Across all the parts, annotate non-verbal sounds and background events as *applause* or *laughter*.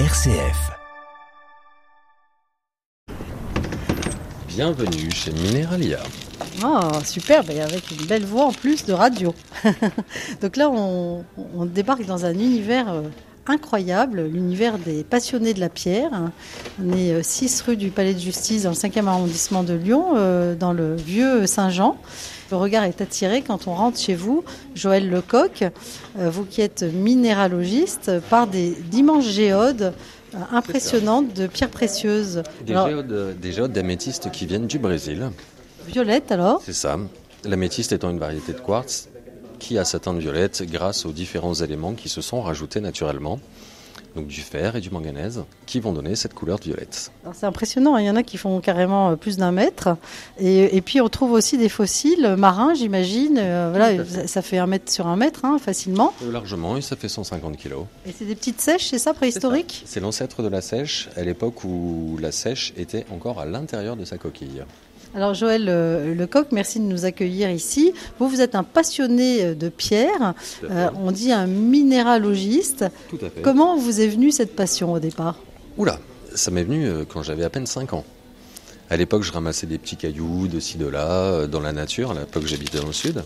RCF. Bienvenue chez Mineralia. Oh, superbe, et avec une belle voix en plus de radio. *laughs* Donc là, on, on débarque dans un univers euh, incroyable, l'univers des passionnés de la pierre. On est 6 rue du Palais de Justice, dans le 5e arrondissement de Lyon, euh, dans le vieux Saint-Jean. Le regard est attiré quand on rentre chez vous, Joël Lecoq, euh, vous qui êtes minéralogiste, par des d'immenses géodes euh, impressionnantes de pierres précieuses. Des Alors, géodes, des géodes d'améthyste qui viennent du Brésil. violette alors? C'est ça. L'améthyste étant une variété de quartz qui a sa teinte violette grâce aux différents éléments qui se sont rajoutés naturellement. Donc du fer et du manganèse qui vont donner cette couleur violette. Alors, C'est impressionnant, hein. il y en a qui font carrément euh, plus d'un mètre. Et, et puis on trouve aussi des fossiles marins, j'imagine. Euh, voilà, fait. ça, fait un mètre sur un mètre, hein, facilement. Euh, Largement, et ça fait 150 kilos. Et c'est des petites sèches, c'est ça, préhistoriques C'est l'ancêtre de la sèche à l'époque où la sèche était encore à l'intérieur de sa coquille. Alors Joël euh, Lecoq, merci de nous accueillir ici. Vous, vous êtes un passionné euh, de pierre, Euh, on dit un minéralogiste. Tout à fait. Comment vous est venue cette passion au départ? Oula, ça m'est venu quand j'avais à peine 5 ans. À l'époque, je ramassais des petits cailloux de ci, de là, dans la nature. À l'époque, j'habitais dans le sud.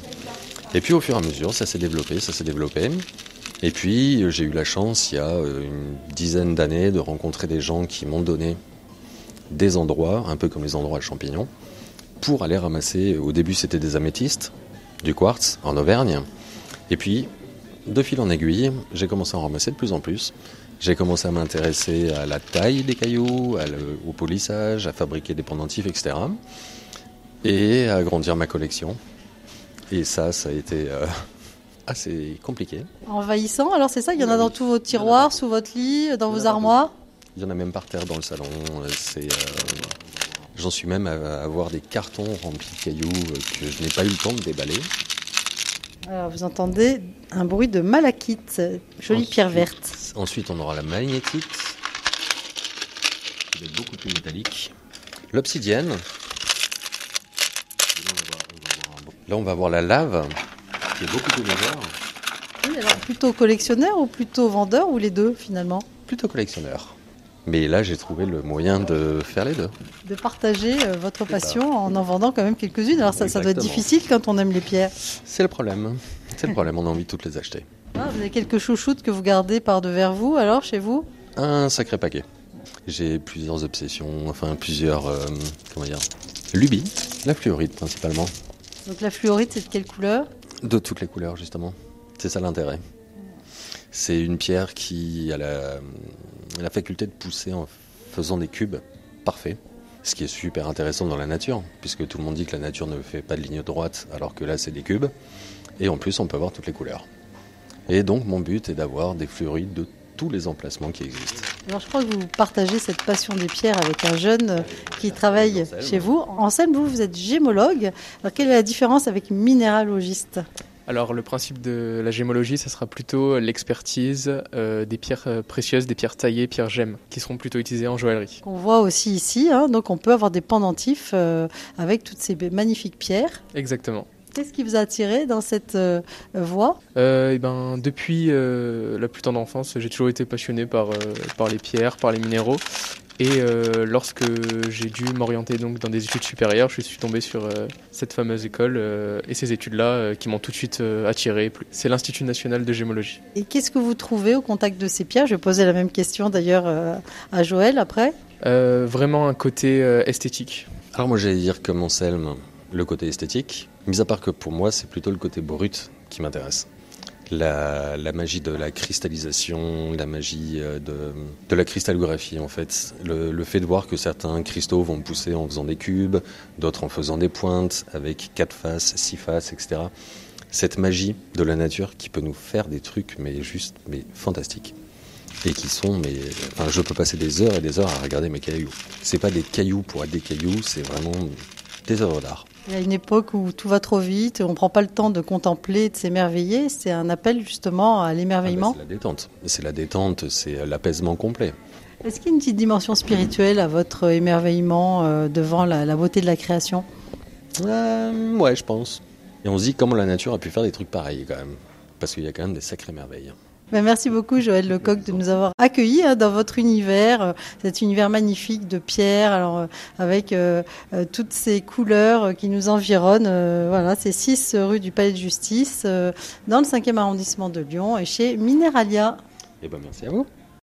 Et puis, au fur et à mesure, ça s'est développé, ça s'est développé. Et puis, j'ai eu la chance, il y a une dizaine d'années, de rencontrer des gens qui m'ont donné des endroits, un peu comme les endroits à champignons, pour aller ramasser. Au début, c'était des améthystes, du quartz, en Auvergne. Et puis, de fil en aiguille, j'ai commencé à en ramasser de plus en plus. J'ai commencé à m'intéresser à la taille des cailloux, à le- au polissage, à fabriquer des pendentifs, etc. Et à agrandir ma collection. Et ça, ça a été euh, *laughs* assez compliqué. Envahissant, alors c'est ça? Il y en a dans tous vos tiroirs, sous votre lit, dans vos armoires? Il y en a même par terre dans le salon. C'est, euh, j'en suis même à avoir des cartons remplis de cailloux euh, que je n'ai pas eu le temps de déballer. Alors vous entendez un bruit de malachite, jolie Ensuite- pierre verte. Ensuite, on aura la magnétite, qui va être beaucoup plus métallique. L'obsidienne. Là, on va voir la lave, qui est beaucoup plus légère. Oui, alors plutôt collectionneur ou plutôt vendeur ou les deux finalement? Plutôt collectionneur. Mais là, j'ai trouvé le moyen de faire les deux. de partager euh, votre passion en en vendant quand même quelques-unes. Alors ça, ça doit être difficile quand on aime les pierres. C'est le problème. C'est le problème, on a envie de toutes les acheter. Ah, vous avez quelques chouchoutes que vous gardez par devers vous alors chez vous? Un sacré paquet. J'ai plusieurs obsessions, enfin plusieurs, euh, comment dire, lubies. La fluorite principalement. Donc la fluorite c'est de quelle couleur? De toutes les couleurs, justement. C'est ça l'intérêt. C'est une pierre qui a la, la faculté de pousser en faisant des cubes parfaits. Ce qui est super intéressant dans la nature, puisque tout le monde dit que la nature ne fait pas de ligne droite, alors que là, c'est des cubes. Et en plus, on peut avoir toutes les couleurs. Et donc, mon but est d'avoir des fluorides de tous les emplacements qui existent. Alors je crois que vous partagez cette passion des pierres avec un jeune euh, qui travaille chez vous. Anselme, vous, vous êtes gémologue. Alors quelle est la différence avec minéralogiste Alors le principe de la gémologie, ça sera plutôt l'expertise euh, des pierres euh, précieuses, des pierres taillées, pierres gemmes, qui seront plutôt utilisées en joaillerie. qu'on voit aussi ici. hein. donc on peut avoir des pendentifs euh, avec toutes ces magnifiques pierres. Exactement. Qu'est-ce qui vous a attiré dans cette euh, voie? Et ben, depuis la plus tendre enfance, j'ai toujours été passionné par, par les pierres, par les minéraux. Et euh, lorsque j'ai dû m'orienter donc dans des études supérieures, je suis tombé sur euh, cette fameuse école euh, et ces études-là euh, qui m'ont tout de suite euh, attiré. C'est l'Institut national de gémologie. Et qu'est-ce que vous trouvez au contact de ces pierres? Je vais poser la même question d'ailleurs euh, à Joël après. Euh, vraiment un côté euh, esthétique. Alors moi j'allais dire comme Anselme, le côté esthétique, mis à part que pour moi c'est plutôt le côté brut qui m'intéresse. La, la magie de la cristallisation, la magie euh, de, de la cristallographie en fait. Le, le fait de voir que certains cristaux vont pousser en faisant des cubes, d'autres en faisant des pointes, avec quatre faces, six faces, etc. Cette magie de la nature qui peut nous faire des trucs mais juste mais fantastiques. Et qui sont, mais enfin, je peux passer des heures et des heures à regarder mes cailloux. C'est pas des cailloux pour être des cailloux, c'est vraiment des œuvres d'art. Il y a une époque où tout va trop vite, on ne prend pas le temps de contempler, de s'émerveiller. C'est un appel justement à Ah bah, l'émerveillement. c'est la détente. C'est la détente, c'est l'apaisement complet. Est-ce qu'il y a une petite dimension spirituelle à votre émerveillement euh, devant la, la beauté de la création? Euh, ouais, je pense. Et on se dit comment la nature a pu faire des trucs pareils quand même. Parce qu'il y a quand même des sacrées merveilles. Ben, merci beaucoup Joël Lecoq de nous avoir accueillis hein, dans votre univers, euh, cet univers magnifique de pierre, alors euh, avec euh, euh, toutes ces couleurs euh, qui nous environnent. Euh, voilà, c'est 6 rue du Palais de Justice, euh, dans le 5e arrondissement de Lyon et chez Mineralia. Et ben merci à vous.